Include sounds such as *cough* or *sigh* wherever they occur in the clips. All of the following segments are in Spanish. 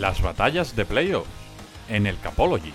Las batallas de playoff en el Capology.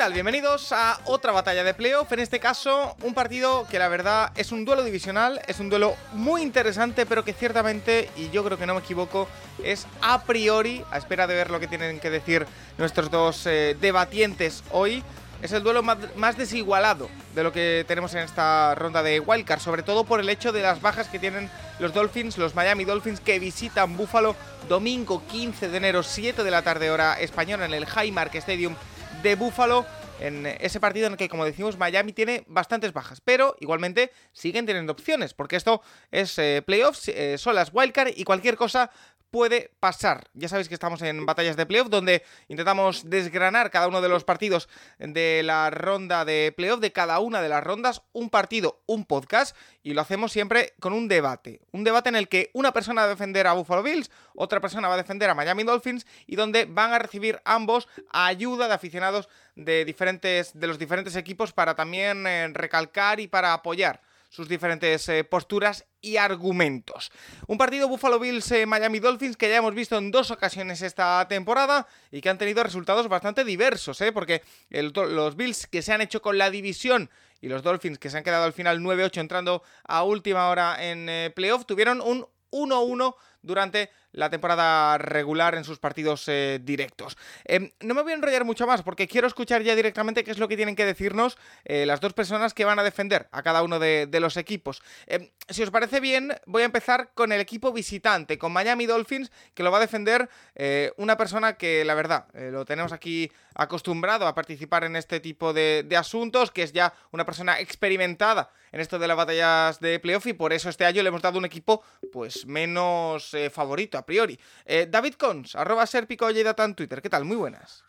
Tal? Bienvenidos a otra batalla de playoff. En este caso, un partido que la verdad es un duelo divisional, es un duelo muy interesante, pero que ciertamente, y yo creo que no me equivoco, es a priori, a espera de ver lo que tienen que decir nuestros dos eh, debatientes hoy, es el duelo más, desigualado de lo que tenemos en esta ronda de Wildcard, sobre todo por el hecho de las bajas que tienen los Dolphins, los Miami Dolphins, que visitan Buffalo domingo 15 de enero, 7 de la tarde hora española en el Highmark Stadium de Buffalo en ese partido en el que, como decimos, Miami tiene bastantes bajas, pero igualmente siguen teniendo opciones, porque esto es eh, playoffs, eh, son las wildcard y cualquier cosa puede pasar. Ya sabéis que estamos en batallas de playoff donde intentamos desgranar cada uno de los partidos de la ronda de playoff, de cada una de las rondas, un partido, un podcast, y lo hacemos siempre con un debate. Un debate en el que una persona va a defender a Buffalo Bills, otra persona va a defender a Miami Dolphins y donde van a recibir ambos ayuda de aficionados de, diferentes, de los diferentes equipos para también eh, recalcar y para apoyar sus diferentes eh, posturas y argumentos. Un partido Buffalo Bills eh, Dolphins que ya hemos visto en dos ocasiones esta temporada y que han tenido resultados bastante diversos, ¿eh? porque los Bills que se han hecho con la división y los Dolphins que se han quedado al final 9-8 entrando a última hora en playoff tuvieron un 1-1 durante la temporada regular en sus partidos eh, directos. Em, no me voy a enrollar mucho más porque quiero escuchar ya directamente qué es lo que tienen que decirnos eh, las dos personas que van a defender a cada uno de, los equipos. Em, si os parece bien, voy a empezar con el equipo visitante, con Miami Dolphins, que lo va a defender eh, una persona que la verdad lo tenemos aquí acostumbrado a participar en este tipo de, de asuntos, que es ya una persona experimentada en esto de las batallas de playoff y por eso este año le hemos dado un equipo pues menos favorito a priori. Eh, David Cons, arroba serpico en Twitter. ¿Qué tal? Muy buenas.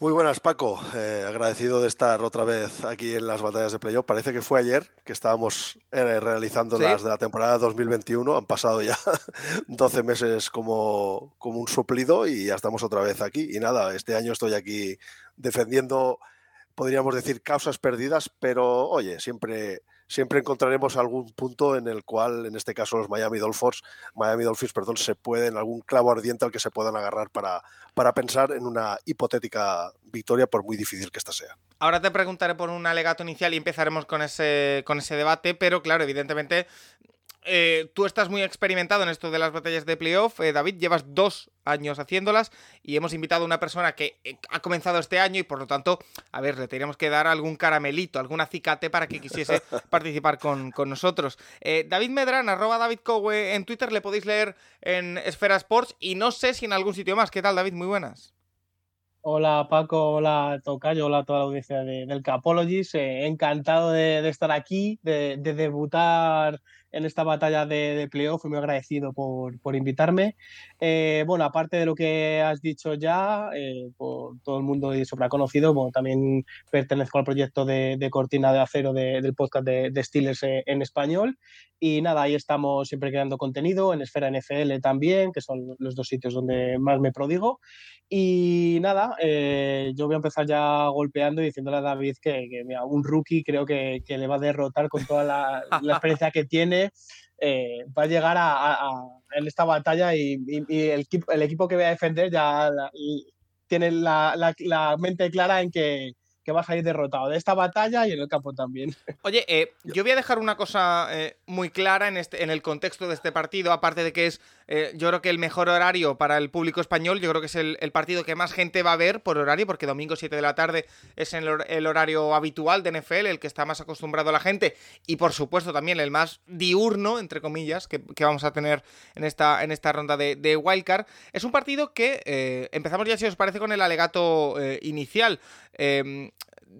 Muy buenas, Paco. Eh, agradecido de estar otra vez aquí en las batallas de playoff. Parece que fue ayer que estábamos eh, realizando las de la temporada 2021. Han pasado ya *laughs* 12 meses como, como un suplido y ya estamos otra vez aquí. Y nada, este año estoy aquí defendiendo, podríamos decir, causas perdidas, pero oye, siempre siempre encontraremos algún punto en el cual, en este caso los Miami Dolphins, Miami Dolphins, perdón, se pueden, algún clavo ardiente al que se puedan agarrar para, para pensar en una hipotética victoria, por muy difícil que ésta sea. Ahora te preguntaré por un alegato inicial y empezaremos con ese, con ese debate, pero claro, evidentemente eh, tú estás muy experimentado en esto de las batallas de playoff, eh, David, llevas dos años haciéndolas y hemos invitado a una persona que eh, ha comenzado este año y por lo tanto, a ver, le tenemos que dar algún caramelito, algún acicate para que quisiese *laughs* participar con, nosotros. David Medran, arroba David Cowe en Twitter, le podéis leer en Esfera Sports y no sé si en algún sitio más. ¿Qué tal, David? Muy buenas. Hola Paco, hola Tocayo, hola a toda la audiencia del Capologies. encantado de, estar aquí, de, de debutar en esta batalla de, de playoff y muy agradecido por, por invitarme. Eh, bueno, aparte de lo que has dicho ya, eh, por todo el mundo sobra conocido, bueno, también pertenezco al proyecto de, de Cortina de Acero del podcast de, de Steelers eh, en español. Y nada, ahí estamos siempre creando contenido, en Esfera NFL también, que son los dos sitios donde más me prodigo. Y nada, yo voy a empezar ya golpeando y diciéndole a David que, un rookie creo que, que, le va a derrotar con toda la, la experiencia que tiene eh, va a llegar a, en esta batalla y, el, el, equipo que voy a defender ya tiene la, mente clara en que, que va a salir derrotado de esta batalla y en el campo también. *laughs* Oye, eh, yo voy a dejar una cosa eh, muy clara este, en el contexto de este partido, aparte de que es, eh, yo creo que el mejor horario para el público español, yo creo que es el, partido que más gente va a ver por horario, porque domingo 7 de la tarde es el, horario habitual de NFL, el que está más acostumbrado a la gente, y por supuesto también el más diurno, entre comillas, que, vamos a tener en esta, en esta ronda de, de Wildcard. Es un partido que empezamos ya, si os parece, con el alegato inicial.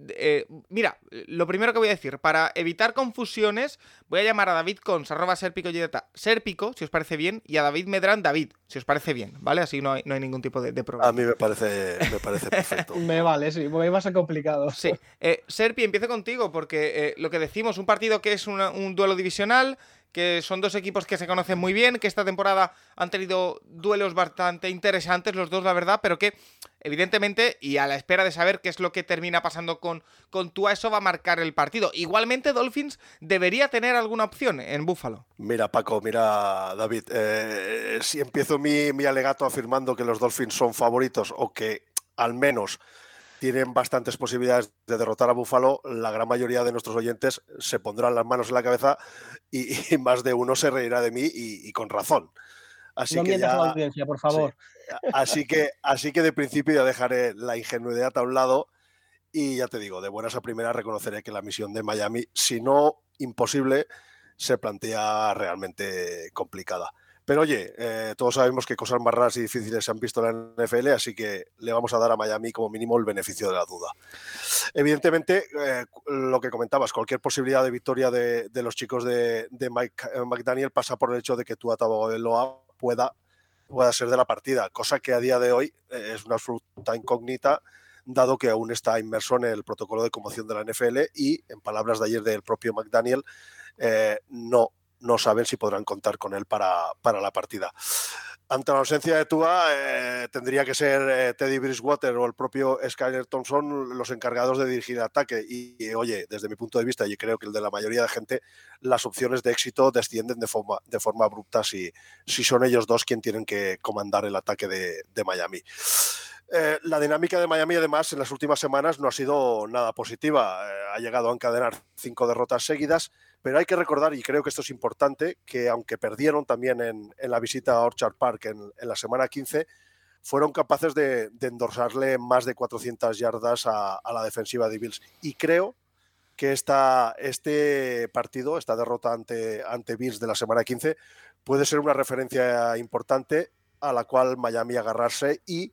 Eh, mira, lo primero que voy a decir, para evitar confusiones, voy a llamar a David Cons, arroba Serpico, Serpico, si os parece bien, y a David Medran, David, si os parece bien, ¿vale? Así no hay, no hay ningún tipo de, problema. A mí me parece, me parece perfecto. *laughs* me vale, sí, me va a ser complicado. Sí. Eh, Serpi, empiezo contigo, porque eh, lo que decimos, un partido que es un duelo divisional, que son dos equipos que se conocen muy bien, que esta temporada han tenido duelos bastante interesantes los dos, la verdad, pero que evidentemente, y a la espera de saber qué es lo que termina pasando con, con Tua, eso va a marcar el partido. Igualmente, Dolphins debería tener alguna opción en Buffalo. Mira, Paco, mira, David, eh, si empiezo mi, mi alegato afirmando que los Dolphins son favoritos o que al menos tienen bastantes posibilidades de derrotar a Buffalo, la gran mayoría de nuestros oyentes se pondrán las manos en la cabeza y, *laughs* más de uno se reirá de mí y, con razón. Así que ya, la audiencia, por favor. así, que, así que de principio ya dejaré la ingenuidad a un lado y ya te digo, de buenas a primeras reconoceré que la misión de Miami, si no imposible, se plantea realmente complicada. Pero oye, eh, todos sabemos que cosas más raras y difíciles se han visto en la NFL, así que le vamos a dar a Miami como mínimo el beneficio de la duda. Evidentemente, eh, lo que comentabas, cualquier posibilidad de victoria de, los chicos de, Mike eh, McDaniel pasa por el hecho de que tu Tagovailoa pueda, pueda ser de la partida, cosa que a día de hoy es una absoluta incógnita dado que aún está inmerso en el protocolo de conmoción de la NFL y, en palabras de ayer del propio McDaniel, no no saben si podrán contar con él para, la partida. Ante la ausencia de Tua, eh, tendría que ser eh, Teddy Bridgewater o el propio Skyler Thompson los encargados de dirigir el ataque. Y, oye, desde mi punto de vista, y creo que el de la mayoría de gente, las opciones de éxito descienden de forma, de forma abrupta si, si son ellos dos quien tienen que comandar el ataque de, Miami. Eh, la dinámica de Miami, además, en las últimas semanas no ha sido nada positiva. ha llegado a encadenar cinco derrotas seguidas pero hay que recordar, y creo que esto es importante, que aunque perdieron también en, la visita a Orchard Park en, la semana 15, fueron capaces de, endorsarle más de 400 yardas a, la defensiva de Bills. Y creo que esta, este partido, esta derrota ante, ante Bills de la semana 15, puede ser una referencia importante a la cual Miami agarrarse y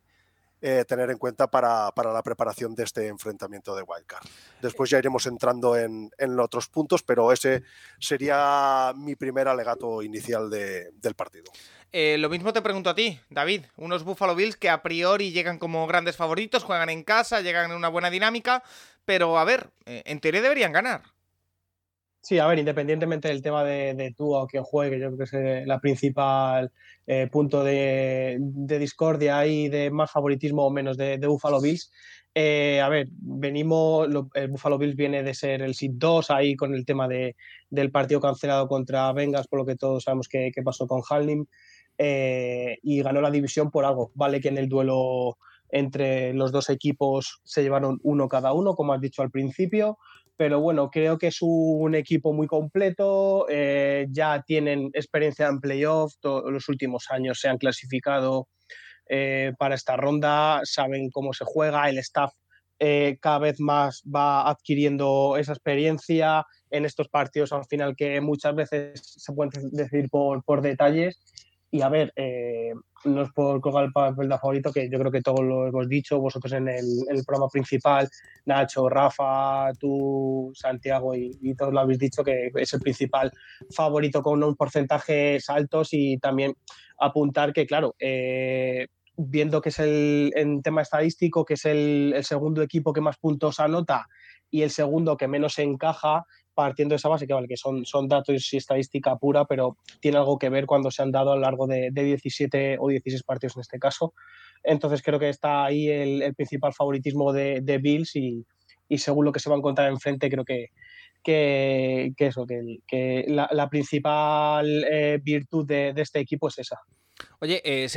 eh, tener en cuenta para, la preparación de este enfrentamiento de Wildcard. Después ya iremos entrando en, otros puntos, pero ese sería mi primer alegato inicial del partido. Eh, lo mismo te pregunto a ti, David. Unos Buffalo Bills que a priori llegan como grandes favoritos, juegan en casa, llegan en una buena dinámica, pero a ver, eh, en teoría deberían ganar. Sí, a ver, independientemente del tema de, de tú o quien juegue, yo creo que es eh, la principal eh, punto de, discordia y de más favoritismo o menos de, Buffalo Bills. Eh, a ver, venimos, el Buffalo Bills viene de ser el SID 2 ahí con el tema de, del partido cancelado contra Vengas, por lo que todos sabemos que, pasó con Halnim, y ganó la división por algo. Vale que en el duelo entre los dos equipos se llevaron uno cada uno, como has dicho al principio, pero bueno, creo que es un equipo muy completo, eh, ya tienen experiencia en playoff, los últimos años se han clasificado eh, para esta ronda, saben cómo se juega, el staff eh, cada vez más va adquiriendo esa experiencia. En estos partidos al final que muchas veces se pueden decir por, por detalles y a ver, eh, no es por colgar el papel de favorito, que yo creo que todos lo hemos dicho, vosotros en el, programa principal, Nacho, Rafa, tú, Santiago y, todos lo habéis dicho, que es el principal favorito con unos porcentajes altos y también apuntar que, claro, eh, viendo que es el en tema estadístico, que es el, el segundo equipo que más puntos anota y el segundo que menos encaja, partiendo de esa base, que vale, que son, son datos y estadística pura, pero tiene algo que ver cuando se han dado a lo largo de, 17 o 16 partidos en este caso. Entonces creo que está ahí el, principal favoritismo de, Bills y, según lo que se va a encontrar enfrente, creo que, que, eso, que, la, principal eh, virtud de, este equipo es esa. Oye, eh,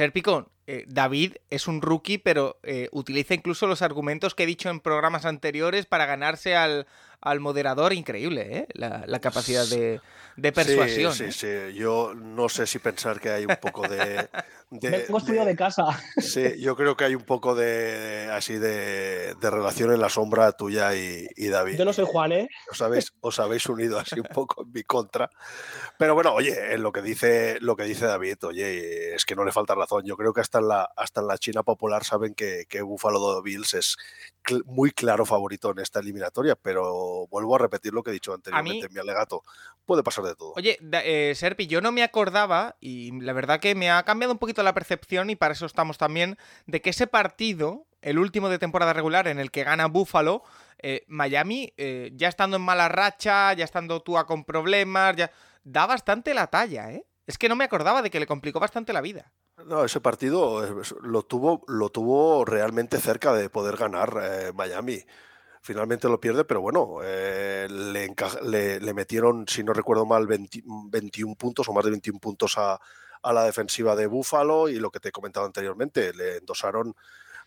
eh, David es un rookie, pero eh, utiliza incluso los argumentos que he dicho en programas anteriores para ganarse al, al moderador. Increíble, ¿eh? La, capacidad de, persuasión. Sí, sí, sí. Yo no sé si pensar que hay un poco de, *laughs* Hemos de, de casa. Sí, yo creo que hay un poco de así de, relación en la sombra tuya y, David. Yo no soy Juan, ¿eh? Os habéis, os habéis unido así un poco en mi contra. Pero bueno, oye, lo que dice, lo que dice David, oye, es que no le falta razón. Yo creo que hasta en la, hasta en la China popular saben que, que Buffalo Bills es muy claro favorito en esta eliminatoria, pero vuelvo a repetir lo que he dicho anteriormente en mi alegato. Puede pasar de todo. Oye, eh, Serpi, yo no me acordaba, y la verdad que me ha cambiado un poquito la percepción, y para eso estamos también, de que ese partido el último de temporada regular en el que gana Buffalo, eh, Miami, eh, ya estando en mala racha, ya estando Tua con problemas, ya da bastante la talla, ¿eh? Es que no me acordaba de que le complicó bastante la vida. No, ese partido eh, lo tuvo, lo tuvo realmente cerca de poder ganar Miami. Finalmente lo pierde, pero bueno, le, le, metieron, si no recuerdo mal, 21 puntos o más de 21 puntos a, a la defensiva de Búfalo y lo que te he comentado anteriormente, le endosaron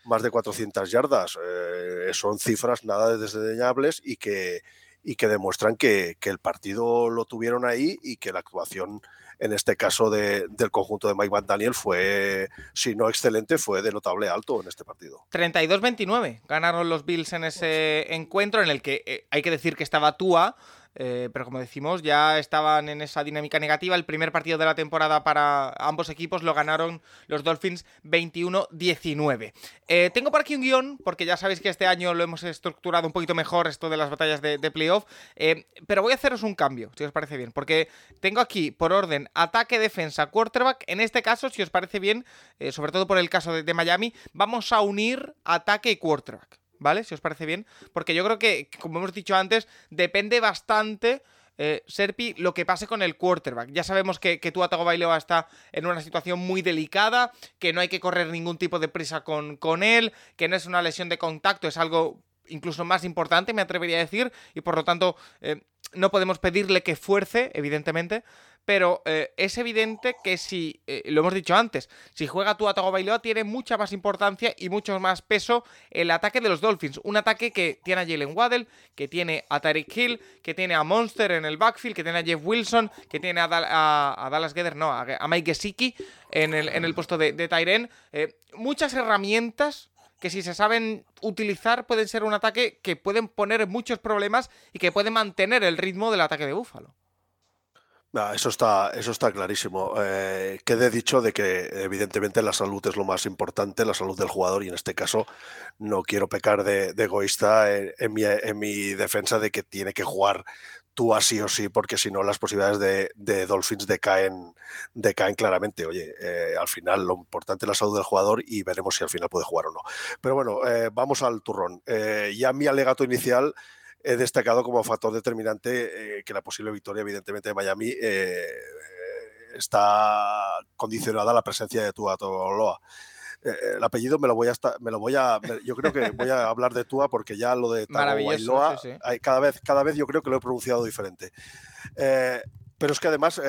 más de 400 yardas. Eh, son cifras nada desdeñables y que, y que demuestran que, el partido lo tuvieron ahí y que la actuación, en este caso del conjunto de Mike McDaniel, fue, si no excelente, fue de notable alto en este partido. 32-29 ganaron los Bills en ese encuentro en el que eh, hay que decir que estaba Tua eh, pero como decimos, ya estaban en esa dinámica negativa. El primer partido de la temporada para ambos equipos lo ganaron los Dolphins 21-19. Eh, tengo por aquí un guion, porque ya sabéis que este año lo hemos estructurado un poquito mejor, esto de las batallas de, playoff. Eh, pero voy a haceros un cambio, si os parece bien, porque tengo aquí por orden ataque, defensa, quarterback. En este caso, si os parece bien, sobre todo por el caso de Miami, vamos a unir ataque y quarterback. ¿Vale? Si os parece bien. Porque yo creo que, como hemos dicho antes, depende bastante. Eh, Serpi, lo que pase con el quarterback. Ya sabemos que, que Tua Tagovailoa está en una situación muy delicada, que no hay que correr ningún tipo de prisa con, con él, que no es una lesión de contacto, es algo incluso más importante, me atrevería a decir, y por lo tanto eh, no podemos pedirle que fuerce, evidentemente, pero eh, es evidente que si, eh, lo hemos dicho antes, si juega tu Atago Bailoa tiene mucha más importancia y mucho más peso el ataque de los Dolphins. Un ataque que tiene a Jalen Waddell, que tiene a Tyreek Hill, que tiene a Monster en el backfield, que tiene a Jeff Wilson, que tiene a, Dallas Gether, no, a, Mike Gesicki en el, en el puesto de, de Tyren. Eh, muchas herramientas que si se saben utilizar pueden ser un ataque que pueden poner muchos problemas y que pueden mantener el ritmo del ataque de Búfalo eso, está, eso está clarísimo. Eh, quede dicho de que evidentemente la salud es lo más importante, la salud del jugador, y en este caso no quiero pecar de, egoísta en, mi, defensa de que tiene que jugar tú así o sí, porque si no las posibilidades de, Dolphins decaen, decaen claramente. Oye, eh, al final lo importante es la salud del jugador y veremos si al final puede jugar o no. Pero bueno, eh, vamos al turrón. ya mi alegato inicial he destacado como factor determinante eh, que la posible victoria, evidentemente, de Miami eh, está condicionada a la presencia de Tua Toloa. Eh, el apellido me lo voy a me lo voy a yo creo que voy a hablar de Tua porque ya lo de Tagovailoa cada vez cada vez yo creo que lo he pronunciado diferente pero es que además,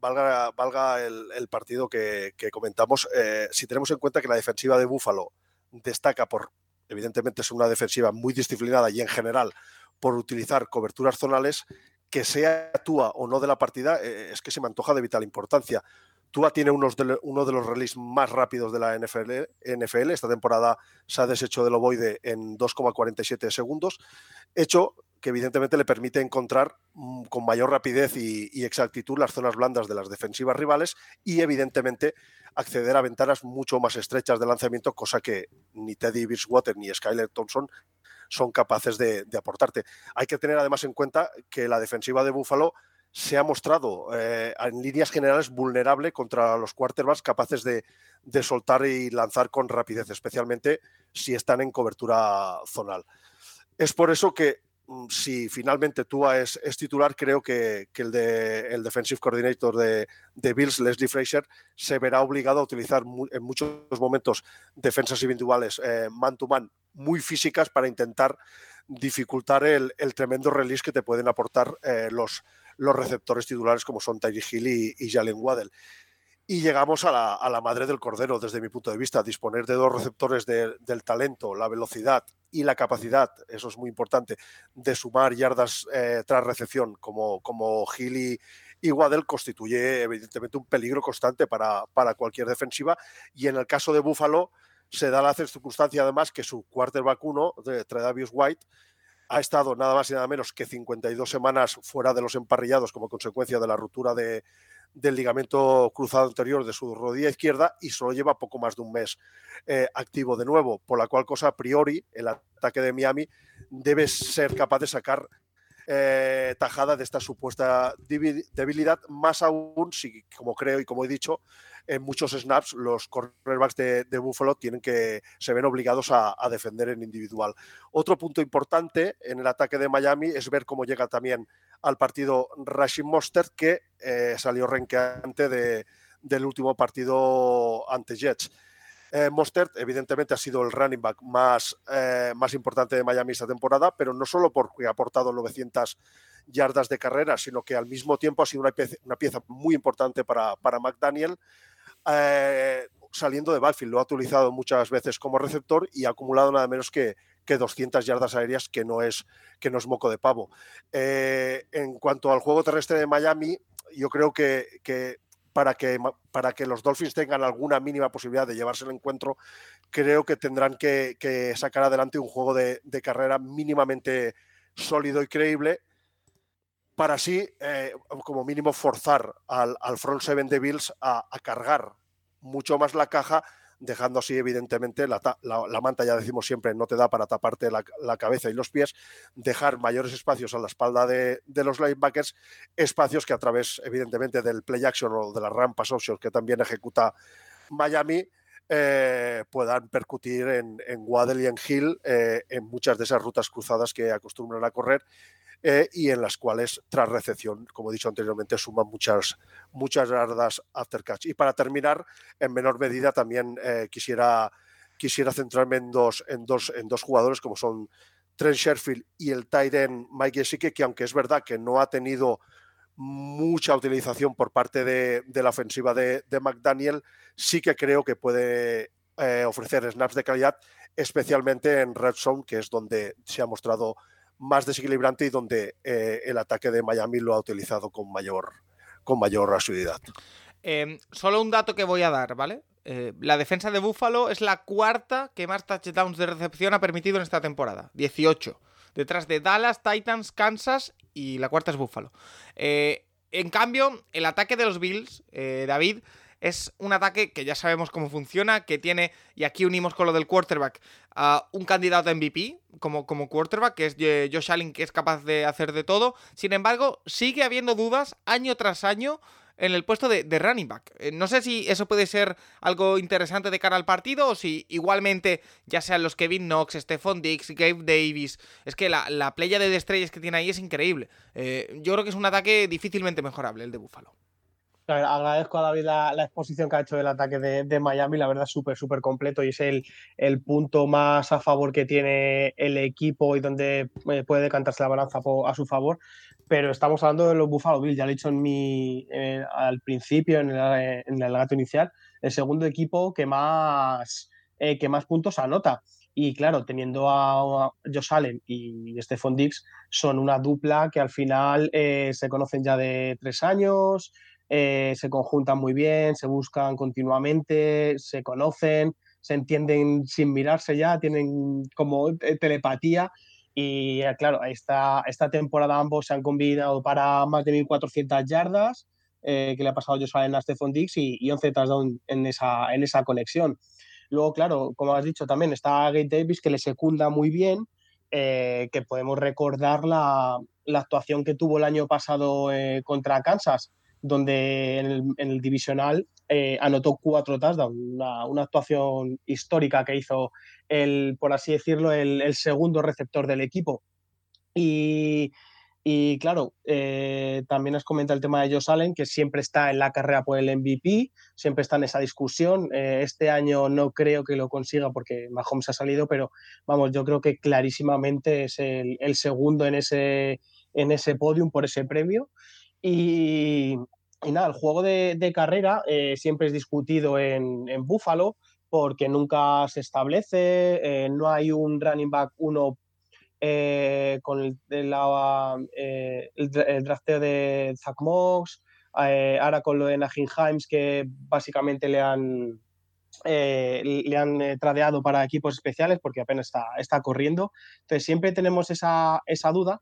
valga, valga el, partido que, que comentamos, si tenemos en cuenta que la defensiva de Búfalo destaca por evidentemente es una defensiva muy disciplinada y en general por utilizar coberturas zonales, que sea Tua o no de la partida, eh, es que se me antoja de vital importancia. Tua tiene unos uno de los releases más rápidos de la NFL, NFL. Esta temporada se ha deshecho del ovoide en 2,47 segundos, hecho que evidentemente le permite encontrar mm, con mayor rapidez y, exactitud las zonas blandas de las defensivas rivales y evidentemente acceder a ventanas mucho más estrechas de lanzamiento, cosa que ni Teddy Bridgewater ni Skyler Thompson son capaces de, aportarte. Hay que tener además en cuenta que la defensiva de Buffalo se ha mostrado eh, en líneas generales vulnerable contra los quarterbacks capaces de, de soltar y lanzar con rapidez, especialmente si están en cobertura zonal. Es por eso que Mm, si finalmente Tua es, titular, creo que, el, de, el defensive coordinator de, Bills, Leslie Fraser, se verá obligado a utilizar en muchos momentos defensas individuales man to man muy físicas para intentar dificultar el, tremendo release que te pueden aportar eh, los, los receptores titulares como son Tyree Hill y, Jalen Waddell. Y llegamos a la, madre del cordero, desde mi punto de vista, disponer de dos receptores del talento, la velocidad y la capacidad, eso es muy importante, de sumar yardas eh, tras recepción, como, como y, Waddell, constituye evidentemente un peligro constante para, para cualquier defensiva. Y en el caso de Buffalo, se da la circunstancia además que su quarterback uno, de Tredavious White, ha estado nada más y nada menos que 52 semanas fuera de los emparrillados como consecuencia de la ruptura de, del ligamento cruzado anterior de su rodilla izquierda y solo lleva poco más de un mes eh, activo de nuevo, por la cual cosa a priori el ataque de Miami debe ser capaz de sacar eh, tajada de esta supuesta debilidad, más aún si, como creo y como he dicho, en muchos snaps los cornerbacks de, Buffalo tienen que, se ven obligados a, defender en individual. Otro punto importante en el ataque de Miami es ver cómo llega también al partido Rashid Mostert, que eh, salió renqueante de, del último partido ante Jets. Eh, Mostert, evidentemente, ha sido el running back más, eh, más importante de Miami esta temporada, pero no solo porque ha aportado 900 yardas de carrera, sino que al mismo tiempo ha sido una pieza, una pieza muy importante para, para McDaniel. Eh, saliendo de backfield, lo ha utilizado muchas veces como receptor y ha acumulado nada menos que, que 200 yardas aéreas, que no es, que no es moco de pavo. en cuanto al juego terrestre de Miami, yo creo que para que, para que los Dolphins tengan alguna mínima posibilidad de llevarse el encuentro, creo que tendrán que, sacar adelante un juego de, carrera mínimamente sólido y creíble para así, eh, como mínimo, forzar al, front seven de Bills a, a cargar mucho más la caja dejando así evidentemente la, manta, ya decimos siempre, no te da para taparte la, cabeza y los pies, dejar mayores espacios a la espalda de, los linebackers, espacios que a través evidentemente del play action o de las rampas options que también ejecuta Miami, eh, puedan percutir en, en Waddle y en Hill eh, en muchas de esas rutas cruzadas que acostumbran a correr eh, y en las cuales tras recepción, como he dicho anteriormente, suman muchas, muchas yardas after catch. Y para terminar, en menor medida también eh, quisiera, quisiera centrarme en dos, en, dos, en dos jugadores como son Trent Sherfield y el Tyden Mike Gesicki, que aunque es verdad que no ha tenido mucha utilización por parte de, la ofensiva de, McDaniel, sí que creo que puede eh, ofrecer snaps de calidad, especialmente en Red Zone, que es donde se ha mostrado más desequilibrante y donde eh, el ataque de Miami lo ha utilizado con mayor, con mayor asiduidad. Em, solo un dato que voy a dar, ¿vale? Eh, la defensa de Buffalo es la cuarta que más touchdowns de recepción ha permitido en esta temporada, 18. Detrás de Dallas, Titans, Kansas y la cuarta es Buffalo. Eh, en cambio, el ataque de los Bills, David, es un ataque que ya sabemos cómo funciona, que tiene, y aquí unimos con lo del quarterback, a un candidato MVP como, como quarterback, que es Josh Allen, que es capaz de hacer de todo. Sin embargo, sigue habiendo dudas año tras año en el puesto de, running back. Eh, no sé si eso puede ser algo interesante de cara al partido o si igualmente, ya sean los Kevin Knox, Stephon Dix, Gabe Davis, es que la, la playa de estrellas que tiene ahí es increíble. Eh, yo creo que es un ataque difícilmente mejorable el de Buffalo agradezco a David la, exposición que ha hecho del ataque de, Miami, la verdad súper, súper completo y es el, el, punto más a favor que tiene el equipo y donde eh, puede decantarse la balanza a su favor. Pero estamos hablando de los Buffalo Bills, ya lo he dicho en mi, al principio, en el, en el gato inicial, el segundo equipo que más, eh, que más puntos anota. Y claro, teniendo a, Josh Allen y Stephon Dix, son una dupla que al final eh, se conocen ya de tres años, eh, se conjuntan muy bien, se buscan continuamente, se conocen, se entienden sin mirarse ya, tienen como telepatía. Y eh, claro, esta, esta temporada ambos se han combinado para más de 1.400 yardas, eh, que le ha pasado Joshua en a Stephon Dix y, y 11 touchdowns en esa, en esa conexión. Luego, claro, como has dicho también, está Gate Davis que le secunda muy bien, que podemos recordar la, la, actuación que tuvo el año pasado contra Kansas, donde en el, divisional eh, anotó cuatro touchdowns, una, actuación histórica que hizo el, por así decirlo, el, segundo receptor del equipo. Y, y claro, eh, también has comentado el tema de Josh Allen, que siempre está en la carrera por el MVP, siempre está en esa discusión. Eh, este año no creo que lo consiga porque Mahomes ha salido, pero vamos, yo creo que clarísimamente es el, el segundo en ese, en ese podium por ese premio. Y, nada, el juego de, carrera eh, siempre es discutido en, en Buffalo porque nunca se establece, eh, no hay un running back uno eh, con el, el, drafteo de Zach Mox, ahora con lo de Najin Himes que básicamente le han, le han tradeado para equipos especiales porque apenas está, está corriendo. Entonces siempre tenemos esa, esa duda,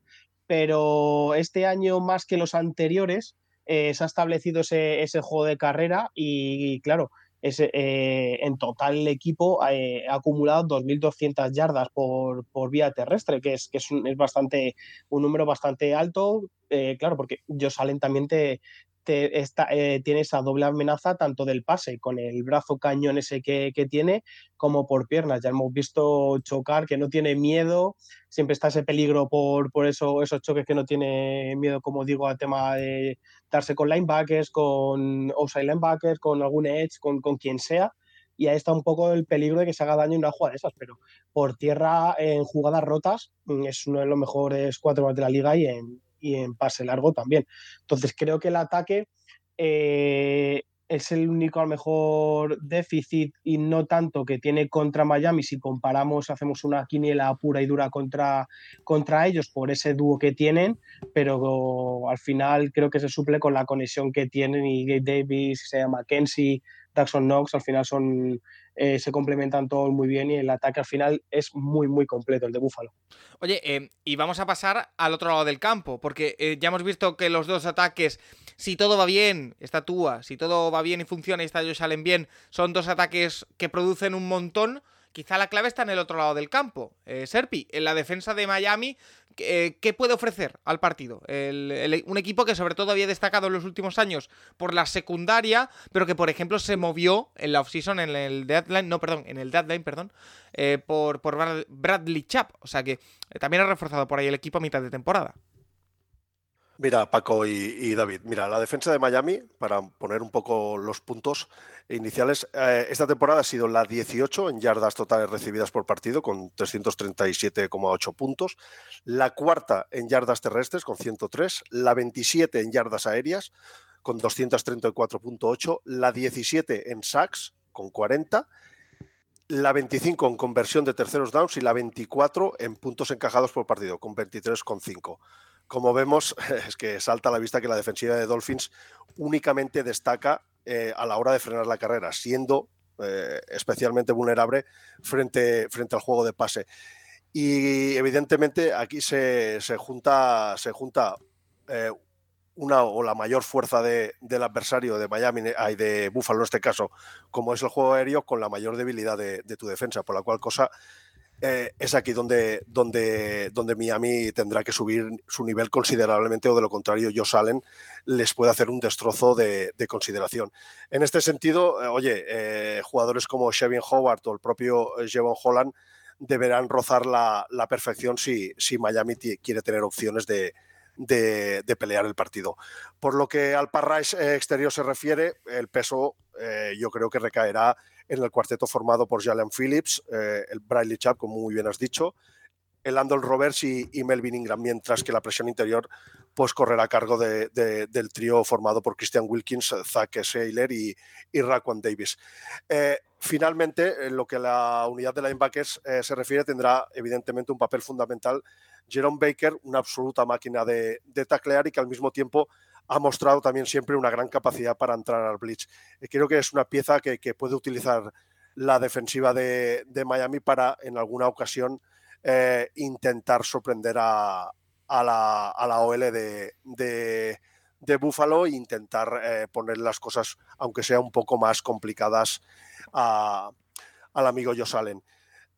pero este año más que los anteriores eh, se ha establecido ese, juego de carrera y, claro, eh, en total el equipo eh, ha acumulado 2.200 yardas por, vía terrestre, que es, un, bastante, un número bastante alto, claro, porque Josh Allen también te, eh, tiene esa doble amenaza tanto del pase con el brazo cañón ese que, tiene como por piernas. Ya hemos visto chocar, que no tiene miedo, siempre está ese peligro por, por eso, esos choques que no tiene miedo, como digo, al tema de darse con linebackers, con outside linebackers, con algún edge, con, con quien sea y ahí está un poco el peligro de que se haga daño en una jugada de esas, pero por tierra en jugadas rotas mm, es uno de los mejores cuatro de la liga y en, y en pase largo también. Entonces creo que el ataque eh, es el único a lo mejor déficit y no tanto que tiene contra Miami si comparamos, hacemos una quiniela pura y dura contra, contra ellos por ese dúo que tienen, pero al final creo que se suple con la conexión que tienen y Gabe Davis, se llama Jackson Knox, al final son eh, se complementan todos muy bien y el ataque al final es muy, muy completo, el de Búfalo. Oye, eh, y vamos a pasar al otro lado del campo, porque eh, ya hemos visto que los dos ataques, si todo va bien, está Tua, si todo va bien y funciona y está ellos salen bien, son dos ataques que producen un montón. Quizá la clave está en el otro lado del campo. Serpi, en la defensa de Miami, eh, ¿qué puede ofrecer al partido? un equipo que sobre todo había destacado en los últimos años por la secundaria, pero que por ejemplo se movió en la offseason, en el deadline, no, perdón, en el deadline, perdón, eh, por, por, Bradley Chap. O sea que eh, también ha reforzado por ahí el equipo a mitad de temporada. Mira, Paco y, David, mira, la defensa de Miami, para poner un poco los puntos iniciales, eh, esta temporada ha sido la 18 en yardas totales recibidas por partido, con 337,8 puntos, la cuarta en yardas terrestres, con 103, la 27 en yardas aéreas, con 234,8, la 17 en sacks, con 40, la 25 en conversión de terceros downs y la 24 en puntos encajados por partido, con 23,5 como vemos, *laughs* es que salta a la vista que la defensiva de Dolphins únicamente destaca eh, a la hora de frenar la carrera, siendo eh, especialmente vulnerable frente, frente al juego de pase. Y evidentemente aquí se, junta, se junta eh, una o la mayor fuerza del adversario de Miami y de Buffalo en este caso, como es el juego aéreo, con la mayor debilidad de, de tu defensa, por la cual cosa eh, es aquí donde, donde, donde Miami tendrá que subir su nivel considerablemente o de lo contrario Josh Allen les puede hacer un destrozo de, consideración. En este sentido, eh, oye, eh, jugadores como Shevin Howard o el propio Jevon Holland deberán rozar la, perfección si, si Miami quiere tener opciones de, de, pelear el partido. Por lo que al parrash exterior se refiere, el peso yo creo que recaerá en el cuarteto formado por Jalen Phillips, eh, el Bradley Chap, como muy bien has dicho, el Andon Roberts y, Melvin Ingram, mientras que la presión interior pues correrá a cargo del trío formado por Christian Wilkins, Zach Saylor y, y Raquan Davis. Eh, finalmente, en lo que a la unidad de linebackers eh, se refiere, tendrá evidentemente un papel fundamental Jerome Baker, una absoluta máquina de, de taclear y que al mismo tiempo ha mostrado también siempre una gran capacidad para entrar al blitz. Eh, creo que es una pieza que, puede utilizar la defensiva de, Miami para en alguna ocasión eh, intentar sorprender a, la, OL de, de, Buffalo e intentar eh, poner las cosas, aunque sea un poco más complicadas, al amigo Josh Allen.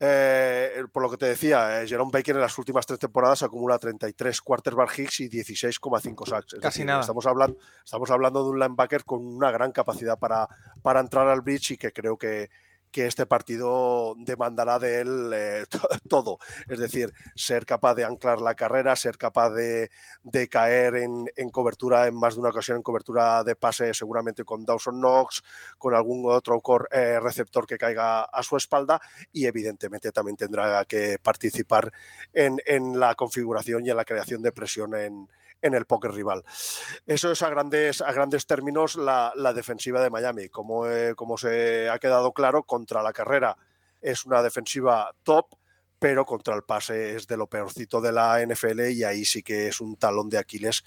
Eh, por lo que te decía, eh, Jerome Baker en las últimas tres temporadas acumula 33 quarterback hits y 16,5 sacks. Casi nada. Estamos hablando, estamos hablando de un linebacker con una gran capacidad para, para entrar al bridge y que creo que, que este partido demandará de él eh, *laughs* todo. Es decir, ser capaz de anclar la carrera, ser capaz de, caer en, cobertura en más de una ocasión, en cobertura de pase, seguramente con Dawson Knox, con algún otro eh, receptor que caiga a su espalda y evidentemente también tendrá que participar en, en la configuración y en la creación de presión en, en el poker rival. Eso es a grandes, a grandes términos la, defensiva de Miami. Como, eh, como se ha quedado claro, contra la carrera es una defensiva top, pero contra el pase es de lo peorcito de la NFL y ahí sí que es un talón de Aquiles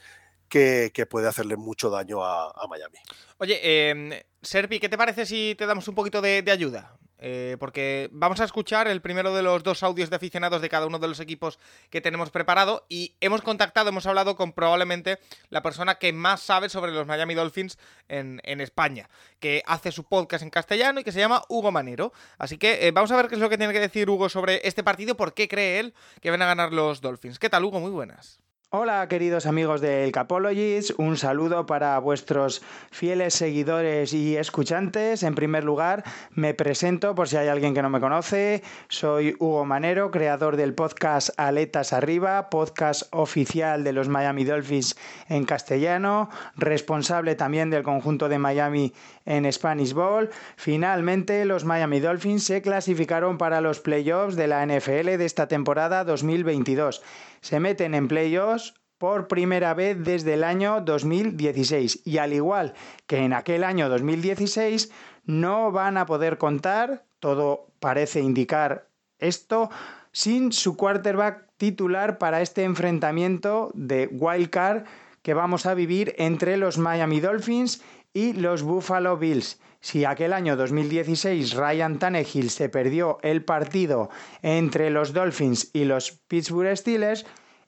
que, puede hacerle mucho daño a, Miami. Oye, eh, Serpi, ¿qué te parece si te damos un poquito de, ayuda? Eh, porque vamos a escuchar el primero de los dos audios de aficionados de cada uno de los equipos que tenemos preparado y hemos contactado, hemos hablado con probablemente la persona que más sabe sobre los Miami Dolphins en, España, que hace su podcast en castellano y que se llama Hugo Manero. Así que eh, vamos a ver qué es lo que tiene que decir Hugo sobre este partido, por qué cree él que van a ganar los Dolphins. ¿Qué tal, Hugo? Muy buenas. Hola queridos amigos del Capologies, un saludo para vuestros fieles seguidores y escuchantes. En primer lugar, me presento por si hay alguien que no me conoce. Soy Hugo Manero, creador del podcast Aletas Arriba, podcast oficial de los Miami Dolphins en castellano, responsable también del conjunto de Miami en Spanish Bowl. Finalmente, los Miami Dolphins se clasificaron para los playoffs de la NFL de esta temporada 2022 se meten en playoffs por primera vez desde el año 2016 y al igual que en aquel año 2016 no van a poder contar, todo parece indicar esto, sin su quarterback titular para este enfrentamiento de wildcard que vamos a vivir entre los Miami Dolphins y los Buffalo Bills. Si aquel año 2016 Ryan Tannehill se perdió el partido entre los Dolphins y los Pittsburgh Steelers,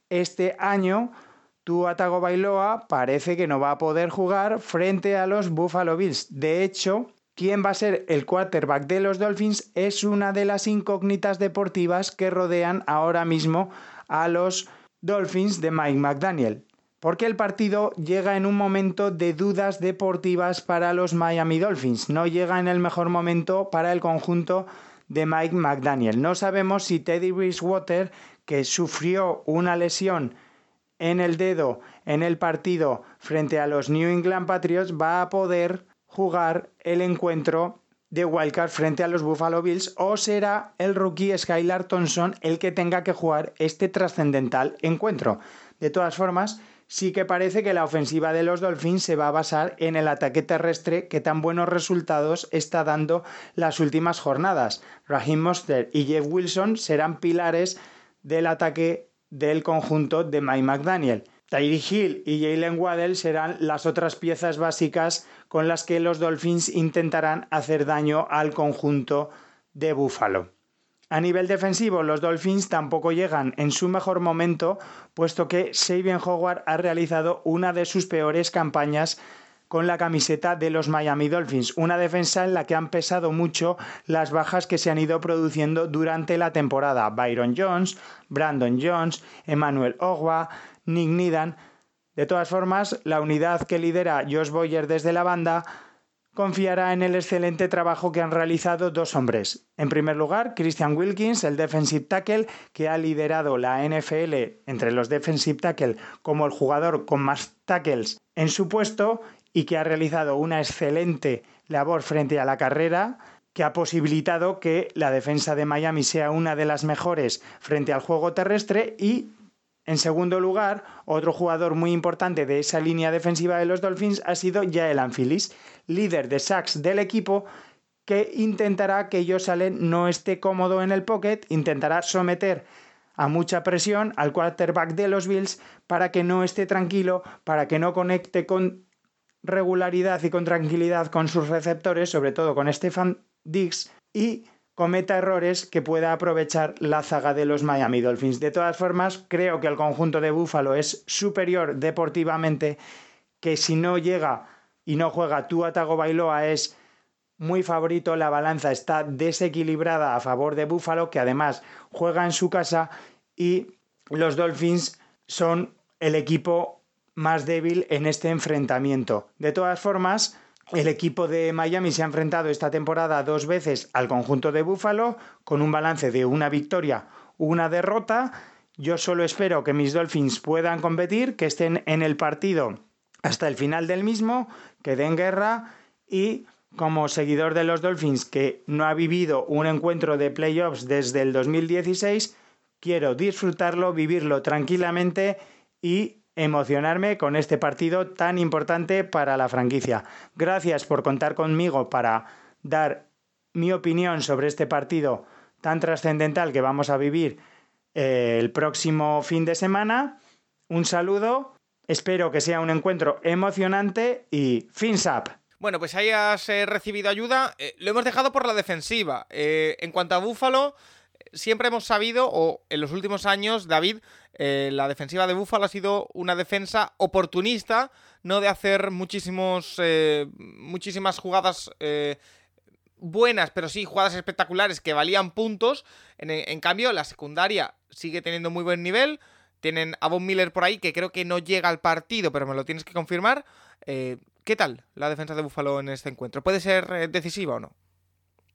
este año Tua Bailoa parece que no va a poder jugar frente a los Buffalo Bills. De hecho, quién va a ser el quarterback de los Dolphins es una de las incógnitas deportivas que rodean ahora mismo a los Dolphins de Mike McDaniel porque el partido llega en un momento de dudas deportivas para los Miami Dolphins, no llega en el mejor momento para el conjunto de Mike McDaniel. No sabemos si Teddy Bridgewater, que sufrió una lesión en el dedo en el partido frente a los New England Patriots, va a poder jugar el encuentro de Wildcard frente a los Buffalo Bills o será el rookie Skylar Thompson el que tenga que jugar este trascendental encuentro. De todas formas, sí que parece que la ofensiva de los Dolphins se va a basar en el ataque terrestre que tan buenos resultados está dando las últimas jornadas. Raheem Monster y Jeff Wilson serán pilares del ataque del conjunto de Mike McDaniel. Tyree Hill y Jalen Waddell serán las otras piezas básicas con las que los Dolphins intentarán hacer daño al conjunto de Buffalo. A nivel defensivo, los Dolphins tampoco llegan en su mejor momento, puesto que Sabian Howard ha realizado una de sus peores campañas con la camiseta de los Miami Dolphins, una defensa en la que han pesado mucho las bajas que se han ido produciendo durante la temporada. Byron Jones, Brandon Jones, Emmanuel Ogwa, Nick Nidan. De todas formas, la unidad que lidera Josh Boyer desde la banda confiará en el excelente trabajo que han realizado dos hombres. En primer lugar, Christian Wilkins, el defensive tackle, que ha liderado la NFL entre los defensive tackle como el jugador con más tackles en su puesto y que ha realizado una excelente labor frente a la carrera que ha posibilitado que la defensa de Miami sea una de las mejores frente al juego terrestre y en segundo lugar, otro jugador muy importante de esa línea defensiva de los Dolphins ha sido Jael Anfilis, líder de sacks del equipo, que intentará que Allen no esté cómodo en el pocket, intentará someter a mucha presión al quarterback de los Bills para que no esté tranquilo, para que no conecte con regularidad y con tranquilidad con sus receptores, sobre todo con Stefan Diggs, y cometa errores que pueda aprovechar la zaga de los Miami Dolphins. De todas formas, creo que el conjunto de Buffalo es superior deportivamente, que si no llega y no juega Tua Bailoa es muy favorito, la balanza está desequilibrada a favor de Buffalo, que además juega en su casa y los Dolphins son el equipo más débil en este enfrentamiento. De todas formas, el equipo de Miami se ha enfrentado esta temporada dos veces al conjunto de Buffalo con un balance de una victoria, una derrota. Yo solo espero que mis Dolphins puedan competir, que estén en el partido hasta el final del mismo, que den guerra y como seguidor de los Dolphins que no ha vivido un encuentro de playoffs desde el 2016, quiero disfrutarlo, vivirlo tranquilamente y emocionarme con este partido tan importante para la franquicia. Gracias por contar conmigo para dar mi opinión sobre este partido tan trascendental que vamos a vivir eh, el próximo fin de semana. Un saludo, espero que sea un encuentro emocionante y fins up. Bueno, pues hayas eh, recibido ayuda. Eh, lo hemos dejado por la defensiva. En cuanto a Búfalo, siempre hemos sabido, o en los últimos años, David, la defensiva de Búfalo ha sido una defensa oportunista, no de hacer muchísimos, muchísimas jugadas buenas, pero sí jugadas espectaculares que valían puntos. En, en, cambio, la secundaria sigue teniendo muy buen nivel. Tienen a Von Miller por ahí, que creo que no llega al partido, pero me lo tienes que confirmar. Eh, ¿Qué tal la defensa de Buffalo en este encuentro? ¿Puede ser eh, decisiva o no?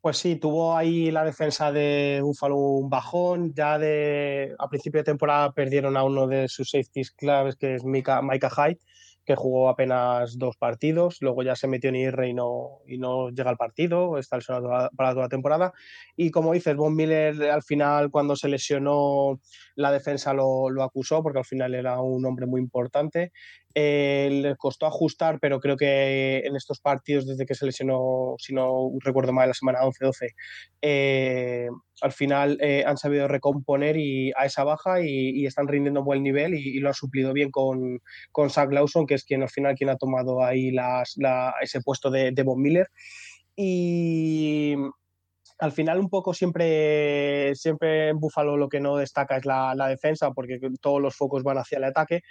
Pues sí, tuvo ahí la defensa de Buffalo un bajón. Ya de a principio de temporada perdieron a uno de sus safeties claves, que es Micah, Micah Hyde que jugó apenas dos partidos, luego ya se metió en IR y no, y no llega al partido, está lesionado para toda la temporada. Y como dices, Von Miller al final cuando se lesionó la defensa lo, lo acusó porque al final era un hombre muy importante. Eh, le costó ajustar, pero creo que en estos partidos desde que se lesionó, si no recuerdo mal, la semana 11-12, eh, al final eh, han sabido recomponer y, a esa baja y, están rindiendo buen nivel y, lo han suplido bien con, con Zach Lawson, que es quien al final quien ha tomado ahí las, ese puesto de, de Von Miller. Y al final un poco siempre, siempre en Búfalo lo que no destaca es la, la, defensa, porque todos los focos van hacia el ataque,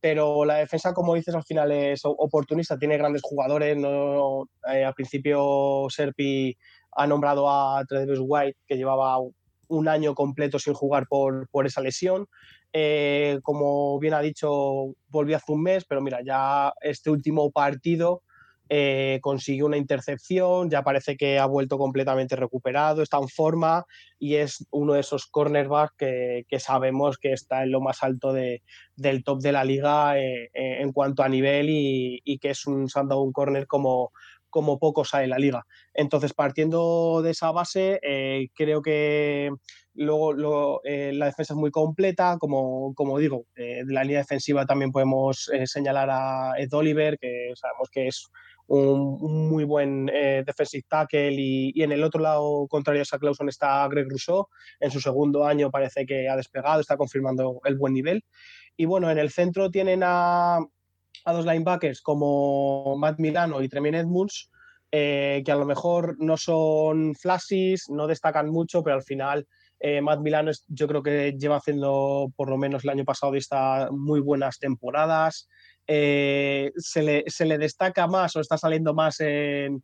pero la defensa, como dices, al final es oportunista, tiene grandes jugadores. ¿no? Eh, al principio Serpi ha nombrado a Travis White, que llevaba un año completo sin jugar por, por esa lesión. Eh, como bien ha dicho, volvió hace un mes, pero mira, ya este último partido eh, consiguió una intercepción, ya parece que ha vuelto completamente recuperado, está en forma y es uno de esos cornerbacks que, sabemos que está en lo más alto de, del top de la liga eh, en cuanto a nivel y, que es un un corner como, como pocos hay en la liga. Entonces, partiendo de esa base, creo que luego la defensa es muy completa, como, digo, de la línea defensiva también podemos señalar a Ed Oliver, que sabemos que es un, muy buen eh, defensive tackle y, en el otro lado contrario a Clauson está Greg Rousseau. En su segundo año parece que ha despegado, está confirmando el buen nivel. Y bueno, en el centro tienen a, a dos linebackers como Matt Milano y Tremaine Edmunds, eh, que a lo mejor no son flashes, no destacan mucho, pero al final eh, Matt Milano yo creo que lleva haciendo por lo menos el año pasado esta muy buenas temporadas. Eh, se, le, destaca más o está saliendo más en,